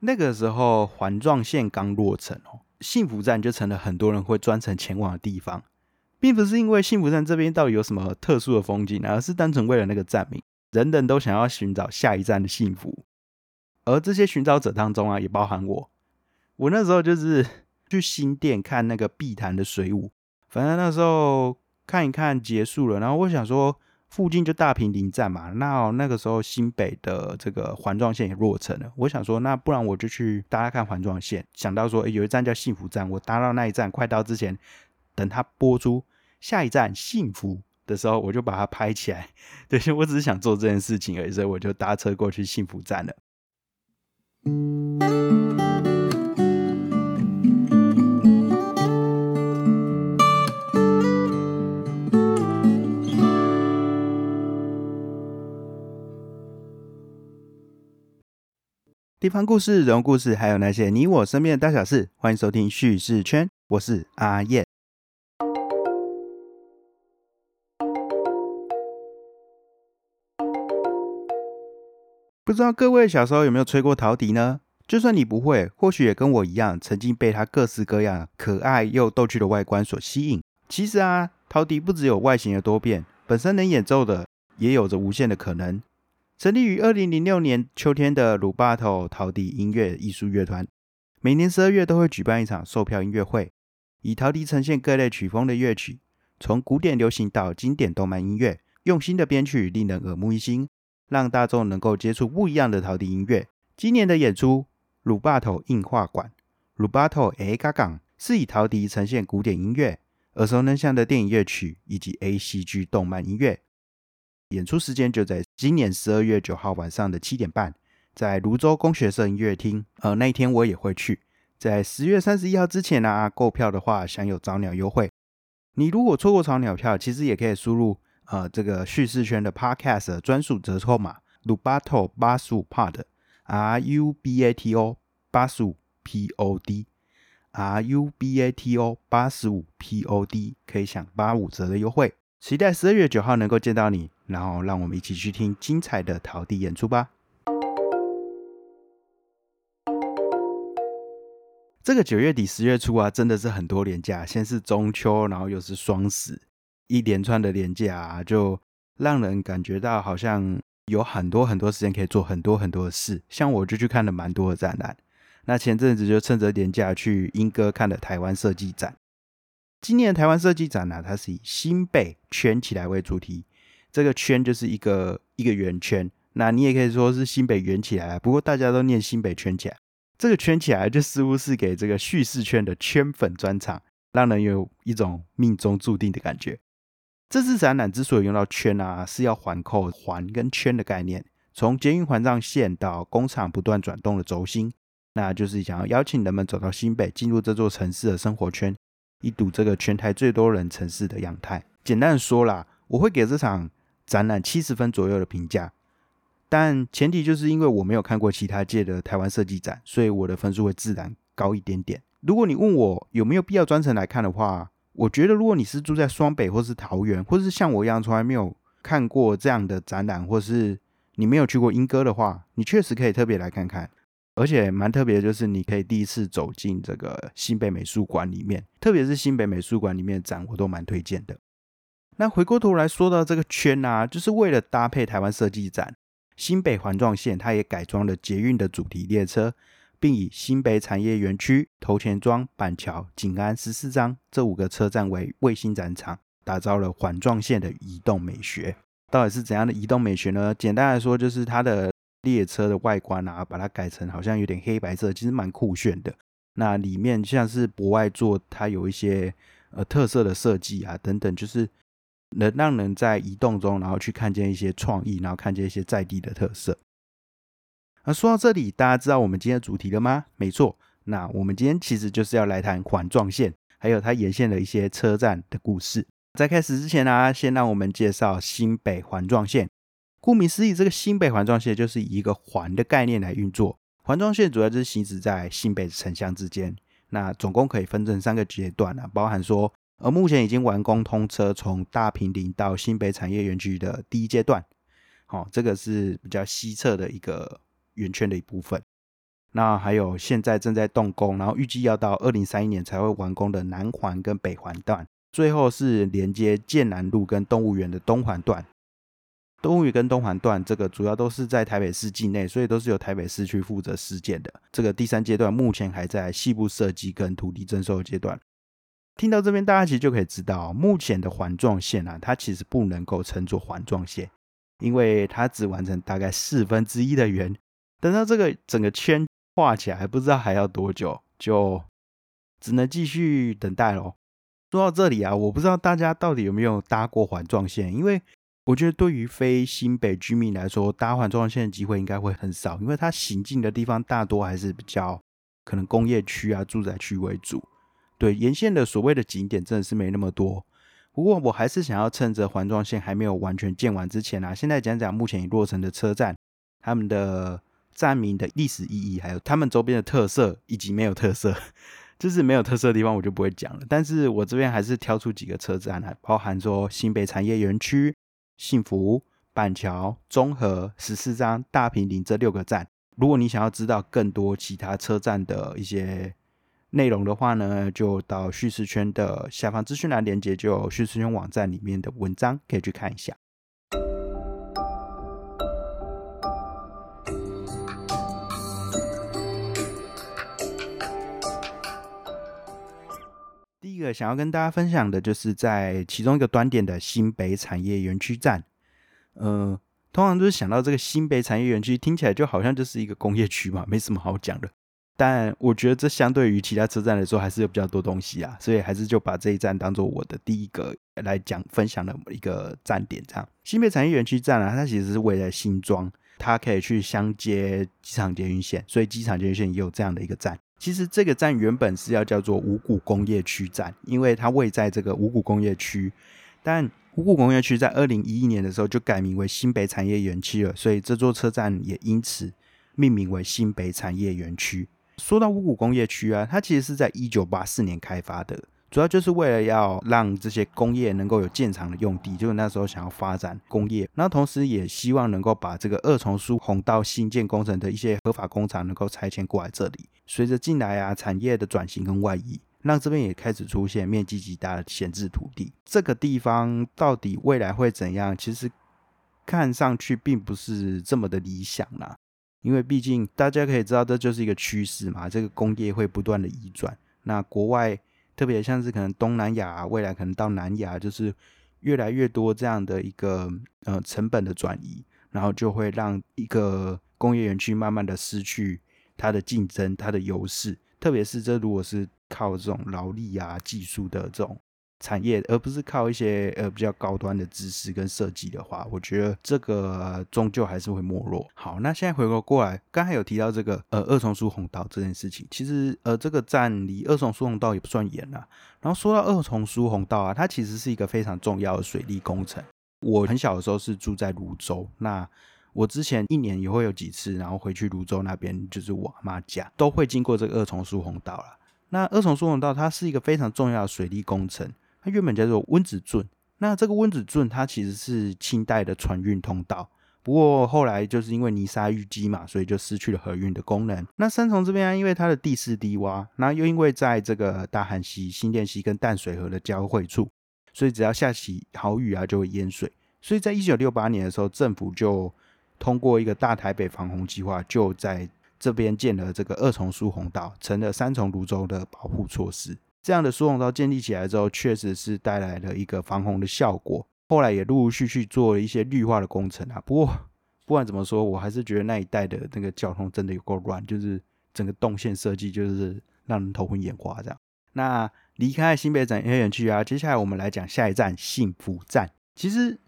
那个时候环状线刚落成哦，幸福站就成了很多人会专程前往的地方，并不是因为幸福站这边到底有什么特殊的风景，而是单纯为了那个站名，人人都想要寻找下一站的幸福。而这些寻找者当中啊，也包含我。我那时候就是去新店看那个碧潭的水舞，反正那时候看一看结束了，然后我想说。附近就大平林站嘛，那那个时候新北的这个环状线也落成了。我想说，那不然我就去搭看环状线。想到说，有一站叫幸福站，我搭到那一站，快到之前，等它播出下一站幸福的时候，我就把它拍起来。对，我只是想做这件事情而已，所以我就搭车过去幸福站了。地方故事、人物故事，还有那些你我身边的大小事，欢迎收听叙事圈。我是阿燕。不知道各位小时候有没有吹过陶笛呢？就算你不会，或许也跟我一样，曾经被它各式各样、可爱又逗趣的外观所吸引。其实啊，陶笛不只有外形的多变，本身能演奏的也有着无限的可能。成立于二零零六年秋天的鲁巴头陶笛音乐艺术乐团，每年十二月都会举办一场售票音乐会，以陶笛呈现各类曲风的乐曲，从古典流行到经典动漫音乐，用心的编曲令人耳目一新，让大众能够接触不一样的陶笛音乐。今年的演出，鲁巴头映画馆，鲁巴头 A 嘎港是以陶笛呈现古典音乐、耳熟能详的电影乐曲以及 A C G 动漫音乐。演出时间就在今年十二月九号晚上的七点半，在泸州工学社音乐厅。呃，那一天我也会去。在十月三十一号之前呢，购票的话享有早鸟优惠。你如果错过早鸟票，其实也可以输入呃这个叙事圈的 Podcast 专属折扣码 Rubato 八十五 Pod，R U B A T O 八十五 P O D，R U B A T O 八十五 P O D 可以享八五折的优惠。期待十二月九号能够见到你。然后，让我们一起去听精彩的陶笛演出吧。这个九月底十月初啊，真的是很多连假，先是中秋，然后又是双十，一连串的连假，啊，就让人感觉到好像有很多很多时间可以做很多很多的事。像我就去看了蛮多的展览，那前阵子就趁着连假去英歌看了台湾设计展。今年的台湾设计展呢，它是以新北圈起来为主题。这个圈就是一个一个圆圈，那你也可以说是新北圆起来，不过大家都念新北圈起来。这个圈起来就似乎是给这个叙事圈的圈粉专场，让人有一种命中注定的感觉。这次展览之所以用到圈啊，是要环扣环跟圈的概念，从捷运环状线到工厂不断转动的轴心，那就是想要邀请人们走到新北，进入这座城市的生活圈，一睹这个全台最多人城市的样态。简单的说啦，我会给这场。展览七十分左右的评价，但前提就是因为我没有看过其他届的台湾设计展，所以我的分数会自然高一点点。如果你问我有没有必要专程来看的话，我觉得如果你是住在双北或是桃园，或者是像我一样从来没有看过这样的展览，或是你没有去过莺歌的话，你确实可以特别来看看。而且蛮特别的，就是你可以第一次走进这个新北美术馆里面，特别是新北美术馆里面的展，我都蛮推荐的。那回过头来说到这个圈啊，就是为了搭配台湾设计展，新北环状线它也改装了捷运的主题列车，并以新北产业园区、头前庄、板桥、景安十四张这五个车站为卫星展场，打造了环状线的移动美学。到底是怎样的移动美学呢？简单来说，就是它的列车的外观啊，把它改成好像有点黑白色，其实蛮酷炫的。那里面像是博外座，它有一些呃特色的设计啊，等等，就是。能让人在移动中，然后去看见一些创意，然后看见一些在地的特色。那说到这里，大家知道我们今天的主题了吗？没错，那我们今天其实就是要来谈环状线，还有它沿线的一些车站的故事。在开始之前呢，先让我们介绍新北环状线。顾名思义，这个新北环状线就是以一个环的概念来运作。环状线主要就是行驶在新北城乡之间，那总共可以分成三个阶段啊，包含说。而目前已经完工通车，从大平林到新北产业园区的第一阶段，好，这个是比较西侧的一个圆圈的一部分。那还有现在正在动工，然后预计要到二零三一年才会完工的南环跟北环段，最后是连接建南路跟动物园的东环段。东物园跟东环段这个主要都是在台北市境内，所以都是由台北市区负责施建的。这个第三阶段目前还在细部设计跟土地征收的阶段。听到这边，大家其实就可以知道，目前的环状线啊，它其实不能够称作环状线，因为它只完成大概四分之一的圆。等到这个整个圈画起来，还不知道还要多久，就只能继续等待喽。说到这里啊，我不知道大家到底有没有搭过环状线，因为我觉得对于非新北居民来说，搭环状线的机会应该会很少，因为它行进的地方大多还是比较可能工业区啊、住宅区为主。对沿线的所谓的景点真的是没那么多，不过我还是想要趁着环状线还没有完全建完之前啊，现在讲讲目前已落成的车站，他们的站名的历史意义，还有他们周边的特色以及没有特色，就是没有特色的地方我就不会讲了。但是我这边还是挑出几个车站来，包含说新北产业园区、幸福、板桥、中和、十四张、大平林这六个站。如果你想要知道更多其他车站的一些，内容的话呢，就到叙事圈的下方资讯栏连接，就有叙事圈网站里面的文章可以去看一下。想要跟大家分享的就是在其中一个端点的新北产业园区站。呃，通常都是想到这个新北产业园区，听起来就好像就是一个工业区嘛，没什么好讲的。但我觉得这相对于其他车站来说，还是有比较多东西啊，所以还是就把这一站当做我的第一个来讲分享的一个站点。这样，新北产业园区站啊，它其实是位在新庄，它可以去相接机场捷运线，所以机场捷运线也有这样的一个站。其实这个站原本是要叫做五谷工业区站，因为它位在这个五谷工业区，但五谷工业区在二零一一年的时候就改名为新北产业园区了，所以这座车站也因此命名为新北产业园区。说到五谷工业区啊，它其实是在一九八四年开发的，主要就是为了要让这些工业能够有建厂的用地，就是那时候想要发展工业，那同时也希望能够把这个二重疏洪道新建工程的一些合法工厂能够拆迁过来这里。随着近来啊产业的转型跟外移，让这边也开始出现面积极大的闲置土地。这个地方到底未来会怎样？其实看上去并不是这么的理想啦。因为毕竟大家可以知道，这就是一个趋势嘛。这个工业会不断的移转，那国外特别像是可能东南亚，未来可能到南亚，就是越来越多这样的一个呃成本的转移，然后就会让一个工业园区慢慢的失去它的竞争、它的优势。特别是这如果是靠这种劳力啊、技术的这种。产业，而不是靠一些呃比较高端的知识跟设计的话，我觉得这个终究还是会没落。好，那现在回过过来，刚才有提到这个呃二重疏洪道这件事情，其实呃这个站离二重疏洪道也不算远啦。然后说到二重疏洪道啊，它其实是一个非常重要的水利工程。我很小的时候是住在泸州，那我之前一年也会有几次，然后回去泸州那边就是我妈家，都会经过这个二重疏洪道了。那二重疏洪道它是一个非常重要的水利工程。原本叫做温子圳，那这个温子圳它其实是清代的船运通道，不过后来就是因为泥沙淤积嘛，所以就失去了河运的功能。那三重这边啊，因为它的地势低洼，那又因为在这个大汉溪、新店溪跟淡水河的交汇处，所以只要下起好雨啊，就会淹水。所以在一九六八年的时候，政府就通过一个大台北防洪计划，就在这边建了这个二重疏洪道，成了三重泸州的保护措施。这样的疏洪道建立起来之后，确实是带来了一个防洪的效果。后来也陆陆续续做了一些绿化的工程啊。不过不管怎么说，我还是觉得那一带的那个交通真的有够乱，就是整个动线设计就是让人头昏眼花这样。那离开新北展业园区啊，接下来我们来讲下一站幸福站。其实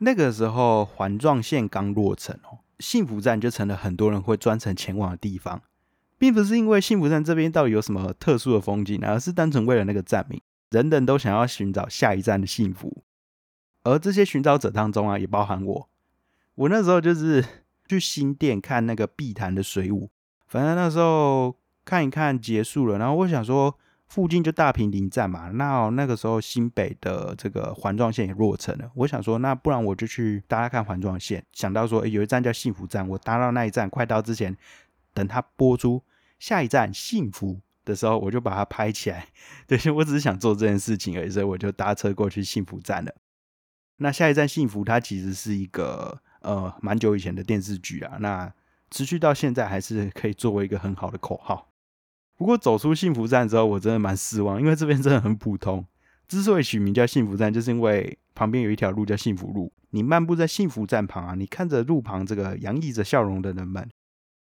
那个时候环状线刚落成哦，幸福站就成了很多人会专程前往的地方。并不是因为幸福站这边到底有什么特殊的风景，而是单纯为了那个站名，人人都想要寻找下一站的幸福。而这些寻找者当中啊，也包含我。我那时候就是去新店看那个碧潭的水舞，反正那时候看一看结束了，然后我想说附近就大平林站嘛，那那个时候新北的这个环状线也落成了，我想说那不然我就去搭看环状线，想到说有一站叫幸福站，我搭到那一站快到之前。等它播出，下一站幸福的时候，我就把它拍起来。对，我只是想做这件事情而已，所以我就搭车过去幸福站了。那下一站幸福，它其实是一个呃蛮久以前的电视剧啊，那持续到现在还是可以作为一个很好的口号。不过走出幸福站之后，我真的蛮失望，因为这边真的很普通。之所以取名叫幸福站，就是因为旁边有一条路叫幸福路。你漫步在幸福站旁啊，你看着路旁这个洋溢着笑容的人们，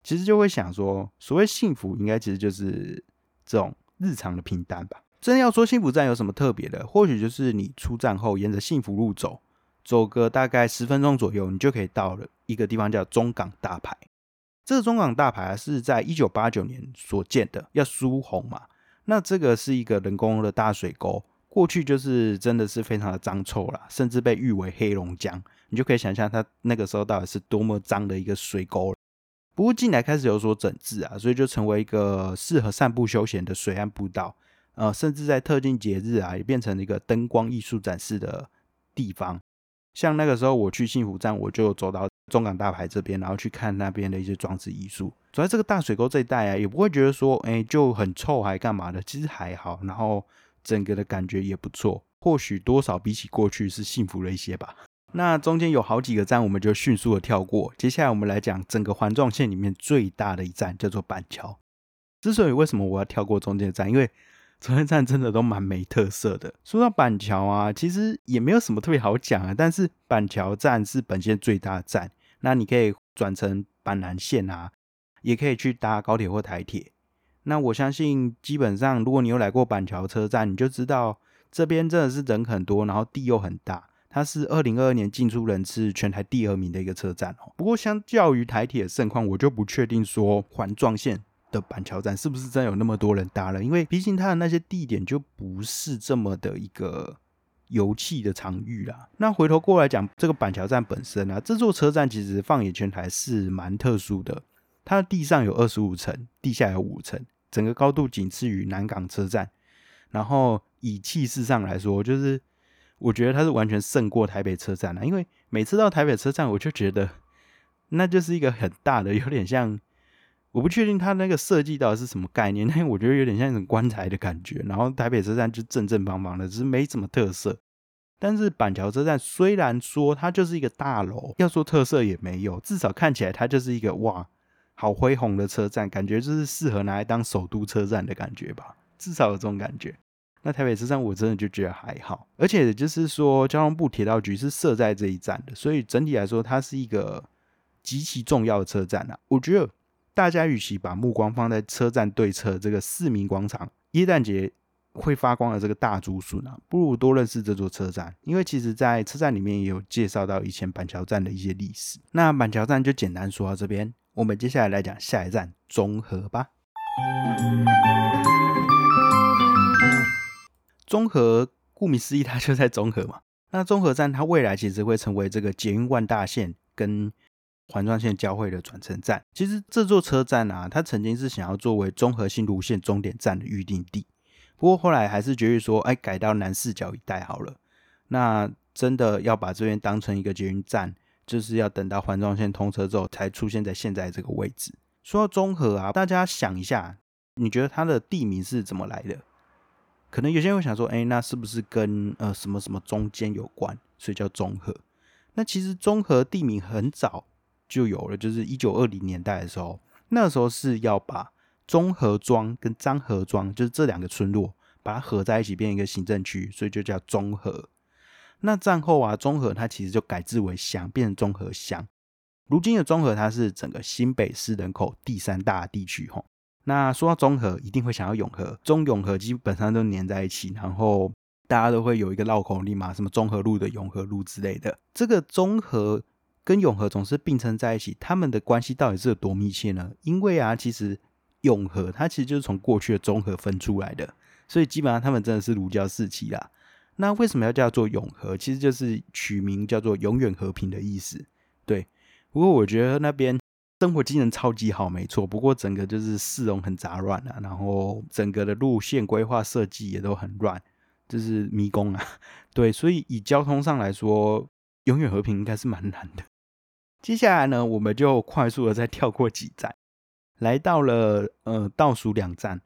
其实就会想说，所谓幸福，应该其实就是这种日常的平淡吧。真要说幸福站有什么特别的，或许就是你出站后沿着幸福路走，走个大概十分钟左右，你就可以到了一个地方叫中港大排。这个中港大排是在一九八九年所建的，要疏洪嘛。那这个是一个人工的大水沟。过去就是真的是非常的脏臭啦，甚至被誉为黑龙江。你就可以想象它那个时候到底是多么脏的一个水沟。不过近来开始有所整治啊，所以就成为一个适合散步休闲的水岸步道。呃，甚至在特定节日啊，也变成了一个灯光艺术展示的地方。像那个时候我去幸福站，我就走到中港大排这边，然后去看那边的一些装置艺术。走在这个大水沟这一带啊，也不会觉得说，哎，就很臭还干嘛的，其实还好。然后。整个的感觉也不错，或许多少比起过去是幸福了一些吧。那中间有好几个站，我们就迅速的跳过。接下来我们来讲整个环状线里面最大的一站，叫做板桥。之所以为什么我要跳过中间站，因为中间站真的都蛮没特色的。说到板桥啊，其实也没有什么特别好讲啊。但是板桥站是本线最大的站，那你可以转乘板南线啊，也可以去搭高铁或台铁。那我相信，基本上如果你有来过板桥车站，你就知道这边真的是人很多，然后地又很大。它是二零二二年进出人次全台第二名的一个车站哦。不过相较于台铁盛况，我就不确定说环状线的板桥站是不是真有那么多人搭了，因为毕竟它的那些地点就不是这么的一个油气的场域啦。那回头过来讲这个板桥站本身啊，这座车站其实放眼全台是蛮特殊的，它的地上有二十五层，地下有五层。整个高度仅次于南港车站，然后以气势上来说，就是我觉得它是完全胜过台北车站了。因为每次到台北车站，我就觉得那就是一个很大的，有点像我不确定它那个设计到底是什么概念，但我觉得有点像一种棺材的感觉。然后台北车站就正正方方的，只是没什么特色。但是板桥车站虽然说它就是一个大楼，要说特色也没有，至少看起来它就是一个哇。好恢宏的车站，感觉就是适合拿来当首都车站的感觉吧，至少有这种感觉。那台北车站我真的就觉得还好，而且就是说交通部铁道局是设在这一站的，所以整体来说它是一个极其重要的车站啊。我觉得大家与其把目光放在车站对侧这个市民广场、耶诞节会发光的这个大竹笋啊，不如多认识这座车站，因为其实在车站里面也有介绍到以前板桥站的一些历史。那板桥站就简单说到这边。我们接下来来讲下一站中和吧。综合顾名思义，它就在综合嘛。那综合站它未来其实会成为这个捷运万大线跟环状线交汇的转乘站。其实这座车站啊，它曾经是想要作为综合性路线终点站的预定地，不过后来还是决议说，哎，改到南四角一带好了。那真的要把这边当成一个捷运站。就是要等到环状线通车之后，才出现在现在这个位置。说到综合啊，大家想一下，你觉得它的地名是怎么来的？可能有些人会想说，哎，那是不是跟呃什么什么中间有关，所以叫中和？那其实中和地名很早就有了，就是一九二零年代的时候，那时候是要把中和庄跟张河庄，就是这两个村落，把它合在一起变一个行政区，所以就叫中和。那战后啊，中和它其实就改制为乡，变成中和乡。如今的中和，它是整个新北市人口第三大地区吼。那说到中和，一定会想到永和，中永和基本上都粘在一起，然后大家都会有一个绕口令嘛，什么中和路的永和路之类的。这个中和跟永和总是并称在一起，他们的关系到底是有多密切呢？因为啊，其实永和它其实就是从过去的中和分出来的，所以基本上他们真的是儒教四期啦。那为什么要叫做永和？其实就是取名叫做永远和平的意思。对，不过我觉得那边生活机能超级好，没错。不过整个就是市容很杂乱啊，然后整个的路线规划设计也都很乱，就是迷宫啊。对，所以以交通上来说，永远和平应该是蛮难的。接下来呢，我们就快速的再跳过几站。来到了呃倒数两站，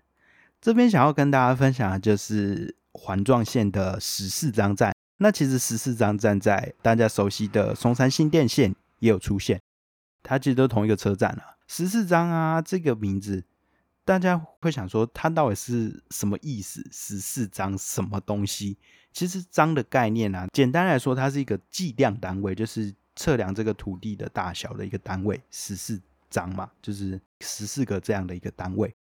这边想要跟大家分享的就是环状线的十四张站。那其实十四张站在大家熟悉的松山新电线也有出现，它其实都同一个车站啊。十四张啊这个名字，大家会想说它到底是什么意思？十四张什么东西？其实张的概念啊，简单来说，它是一个计量单位，就是测量这个土地的大小的一个单位。十四张嘛，就是十四个这样的一个单位。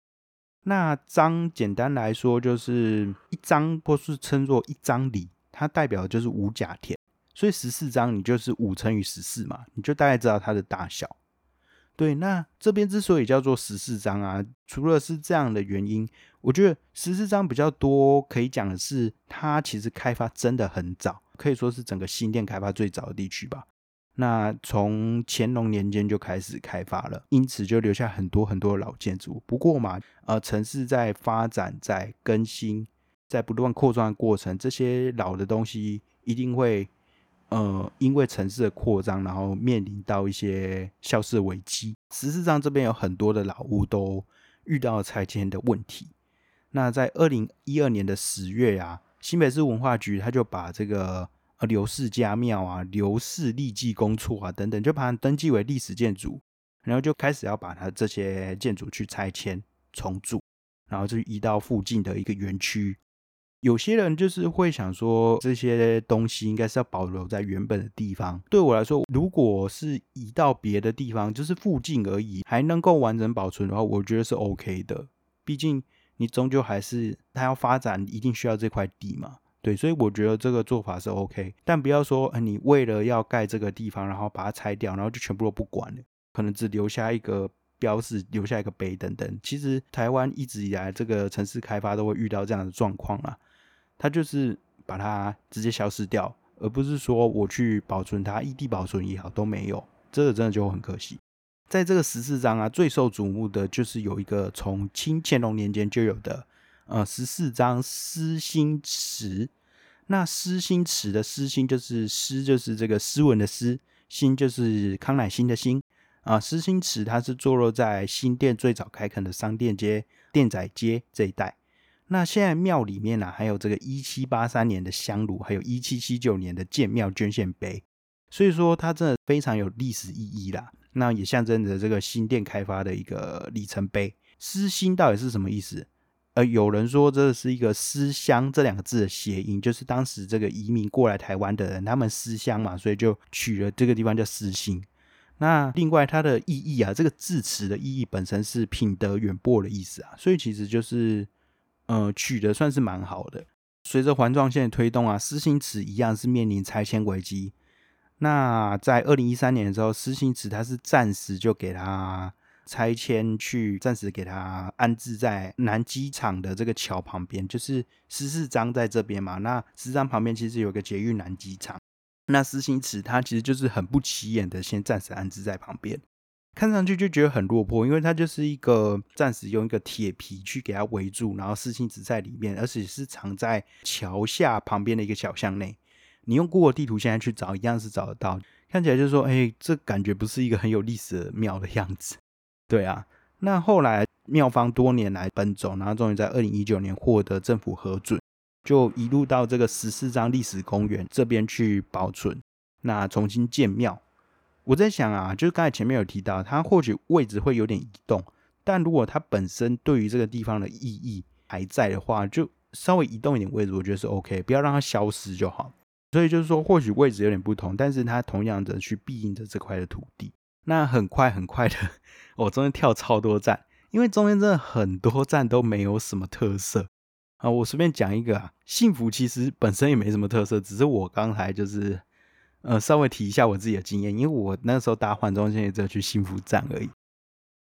那张简单来说就是一张，或是称作一张里，它代表的就是五甲田。所以十四张你就是五乘以十四嘛，你就大概知道它的大小。对，那这边之所以叫做十四章啊，除了是这样的原因，我觉得十四章比较多可以讲的是，它其实开发真的很早，可以说是整个新店开发最早的地区吧。那从乾隆年间就开始开发了，因此就留下很多很多老建筑。不过嘛，呃，城市在发展、在更新、在不断扩张的过程，这些老的东西一定会。呃，因为城市的扩张，然后面临到一些消失的危机。十四章这边有很多的老屋都遇到拆迁的问题。那在二零一二年的十月啊，新北市文化局他就把这个呃刘氏家庙啊、刘氏立纪公厝啊等等，就把它登记为历史建筑，然后就开始要把它这些建筑去拆迁重组，然后就移到附近的一个园区。有些人就是会想说，这些东西应该是要保留在原本的地方。对我来说，如果是移到别的地方，就是附近而已，还能够完整保存的话，我觉得是 OK 的。毕竟你终究还是它要发展，一定需要这块地嘛。对，所以我觉得这个做法是 OK。但不要说，你为了要盖这个地方，然后把它拆掉，然后就全部都不管了，可能只留下一个标示，留下一个碑等等。其实台湾一直以来这个城市开发都会遇到这样的状况啊。它就是把它直接消失掉，而不是说我去保存它，异地保存也好都没有，这个真的就很可惜。在这个十四章啊，最受瞩目的就是有一个从清乾隆年间就有的，呃，十四章诗心池。那诗心池的诗心就是诗，就是这个诗文的诗，心就是康乃馨的馨啊。诗心池它是坐落在新店最早开垦的商店街、店仔街这一带。那现在庙里面呢，还有这个一七八三年的香炉，还有一七七九年的建庙捐献碑，所以说它真的非常有历史意义啦。那也象征着这个新店开发的一个里程碑。思心到底是什么意思？呃，有人说这是一个思乡这两个字的谐音，就是当时这个移民过来台湾的人，他们思乡嘛，所以就取了这个地方叫思心。那另外它的意义啊，这个字词的意义本身是品德远播的意思啊，所以其实就是。呃，取得算是蛮好的。随着环状线的推动啊，思兴池一样是面临拆迁危机。那在二零一三年的时候，思兴池它是暂时就给它拆迁去，暂时给它安置在南机场的这个桥旁边，就是十四章在这边嘛。那十四章旁边其实有个捷运南机场，那思兴池它其实就是很不起眼的，先暂时安置在旁边。看上去就觉得很落魄，因为它就是一个暂时用一个铁皮去给它围住，然后四星子在里面，而且是藏在桥下旁边的一个小巷内。你用 Google 地图现在去找，一样是找得到。看起来就是说，哎，这感觉不是一个很有历史的庙的样子。对啊，那后来庙方多年来奔走，然后终于在二零一九年获得政府核准，就一路到这个十四张历史公园这边去保存，那重新建庙。我在想啊，就是刚才前面有提到，它或许位置会有点移动，但如果它本身对于这个地方的意义还在的话，就稍微移动一点位置，我觉得是 OK，不要让它消失就好。所以就是说，或许位置有点不同，但是它同样的去庇应着这块的土地。那很快很快的，我中间跳超多站，因为中间真的很多站都没有什么特色啊。我随便讲一个啊，幸福其实本身也没什么特色，只是我刚才就是。呃，稍微提一下我自己的经验，因为我那时候搭环中线也只有去幸福站而已。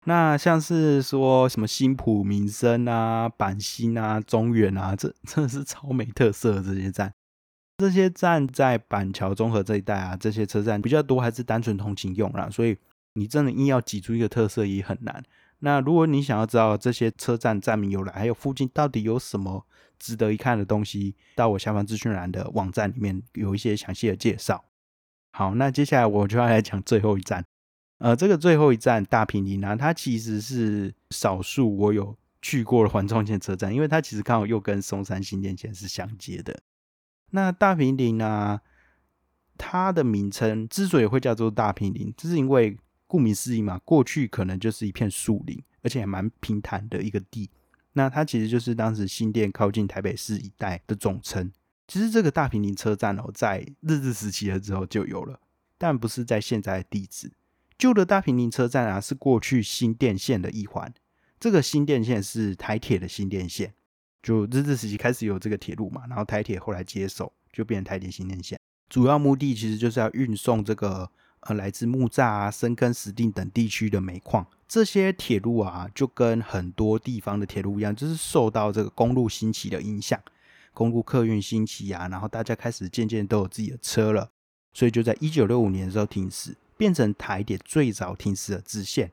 那像是说什么新浦民生啊、板新啊、中原啊，这真的是超没特色的这些站。这些站在板桥综合这一带啊，这些车站比较多，还是单纯通勤用啦，所以你真的硬要挤出一个特色也很难。那如果你想要知道这些车站站名由来，还有附近到底有什么值得一看的东西，到我下方资讯栏的网站里面有一些详细的介绍。好，那接下来我就要来讲最后一站，呃，这个最后一站大平林啊，它其实是少数我有去过的环状线车站，因为它其实刚好又跟松山新店线是相接的。那大平林啊，它的名称之所以会叫做大平林，这是因为顾名思义嘛，过去可能就是一片树林，而且还蛮平坦的一个地。那它其实就是当时新店靠近台北市一带的总称。其实这个大平林车站哦，在日治时期了之后就有了，但不是在现在的地址。旧的大平林车站啊，是过去新电线的一环。这个新电线是台铁的新电线，就日治时期开始有这个铁路嘛，然后台铁后来接手，就变成台铁新电线。主要目的其实就是要运送这个呃来自木栅啊、深坑、石碇等地区的煤矿。这些铁路啊，就跟很多地方的铁路一样，就是受到这个公路兴起的影响，公路客运兴起啊，然后大家开始渐渐都有自己的车了，所以就在一九六五年的时候停驶。变成台铁最早停驶的支线，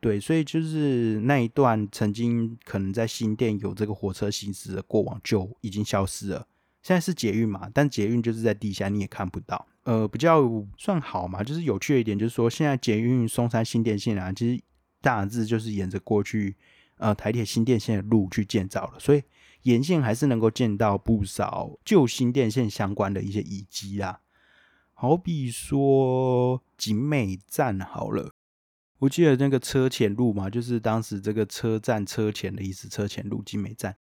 对，所以就是那一段曾经可能在新店有这个火车行驶的过往就已经消失了。现在是捷运嘛，但捷运就是在地下，你也看不到。呃，比较算好嘛，就是有趣的一点就是说，现在捷运松山新店线啊，其实大致就是沿着过去呃台铁新店线的路去建造了，所以沿线还是能够见到不少旧新电线相关的一些遗迹啊。好比说景美站好了，我记得那个车前路嘛，就是当时这个车站车前的意思，车前路景美站，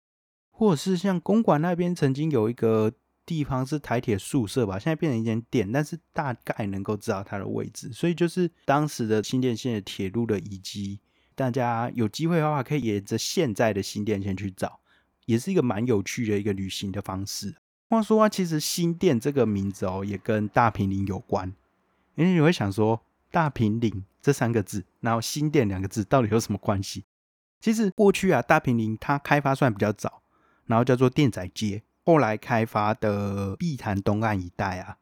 或者是像公馆那边曾经有一个地方是台铁宿舍吧，现在变成一间店，但是大概能够知道它的位置，所以就是当时的新电线的铁路的遗迹，大家有机会的话可以沿着现在的新电线去找，也是一个蛮有趣的一个旅行的方式。话说啊，其实新店这个名字哦，也跟大平林有关。因为你会想说，大平林这三个字，然后新店两个字，到底有什么关系？其实过去啊，大平林它开发算比较早，然后叫做店仔街。后来开发的碧潭东岸一带啊，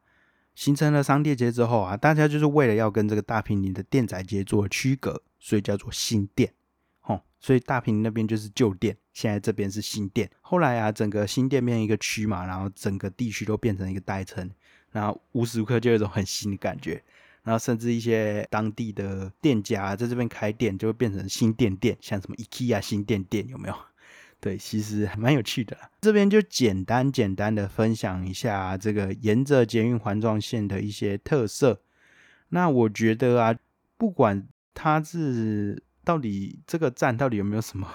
形成了商店街之后啊，大家就是为了要跟这个大平林的店仔街做区隔，所以叫做新店。所以大平那边就是旧店。现在这边是新店，后来啊，整个新店变一个区嘛，然后整个地区都变成一个代称，然后无时无刻就有一种很新的感觉，然后甚至一些当地的店家在这边开店，就会变成新店店，像什么 IKEA 新店店有没有？对，其实还蛮有趣的。这边就简单简单的分享一下这个沿着捷运环状线的一些特色。那我觉得啊，不管它是到底这个站到底有没有什么。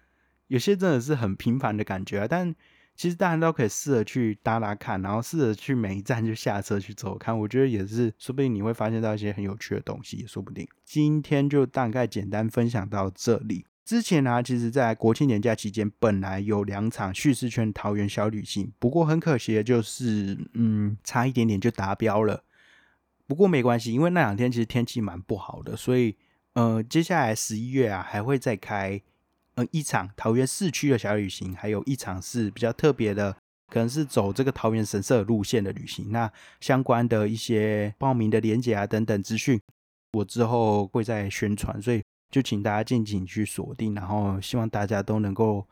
有些真的是很平凡的感觉啊，但其实大家都可以试着去搭搭看，然后试着去每一站就下车去走看，我觉得也是，说不定你会发现到一些很有趣的东西，也说不定。今天就大概简单分享到这里。之前呢，其实在国庆年假期间，本来有两场叙事圈桃园小旅行，不过很可惜的就是，嗯，差一点点就达标了。不过没关系，因为那两天其实天气蛮不好的，所以，呃，接下来十一月啊，还会再开。呃，一场桃园市区的小旅行，还有一场是比较特别的，可能是走这个桃园神社路线的旅行。那相关的一些报名的连结啊等等资讯，我之后会再宣传，所以就请大家敬请去锁定。然后希望大家都能够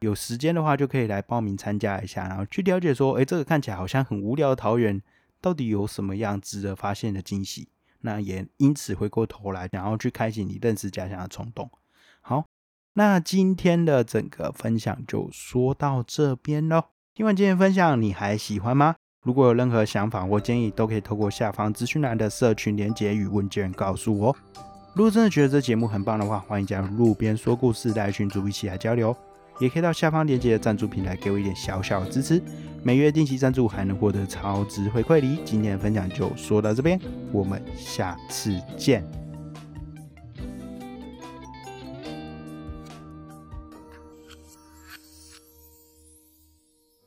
有时间的话，就可以来报名参加一下，然后去了解说，哎，这个看起来好像很无聊的桃园，到底有什么样值得发现的惊喜？那也因此回过头来，然后去开启你认识家乡的冲动。好。那今天的整个分享就说到这边喽。听完今天分享，你还喜欢吗？如果有任何想法或建议，都可以透过下方资讯栏的社群连结与问卷告诉我。如果真的觉得这节目很棒的话，欢迎加入路边说故事来群组一起来交流，也可以到下方链接的赞助平台给我一点小小的支持。每月定期赞助还能获得超值回馈礼。今天的分享就说到这边，我们下次见。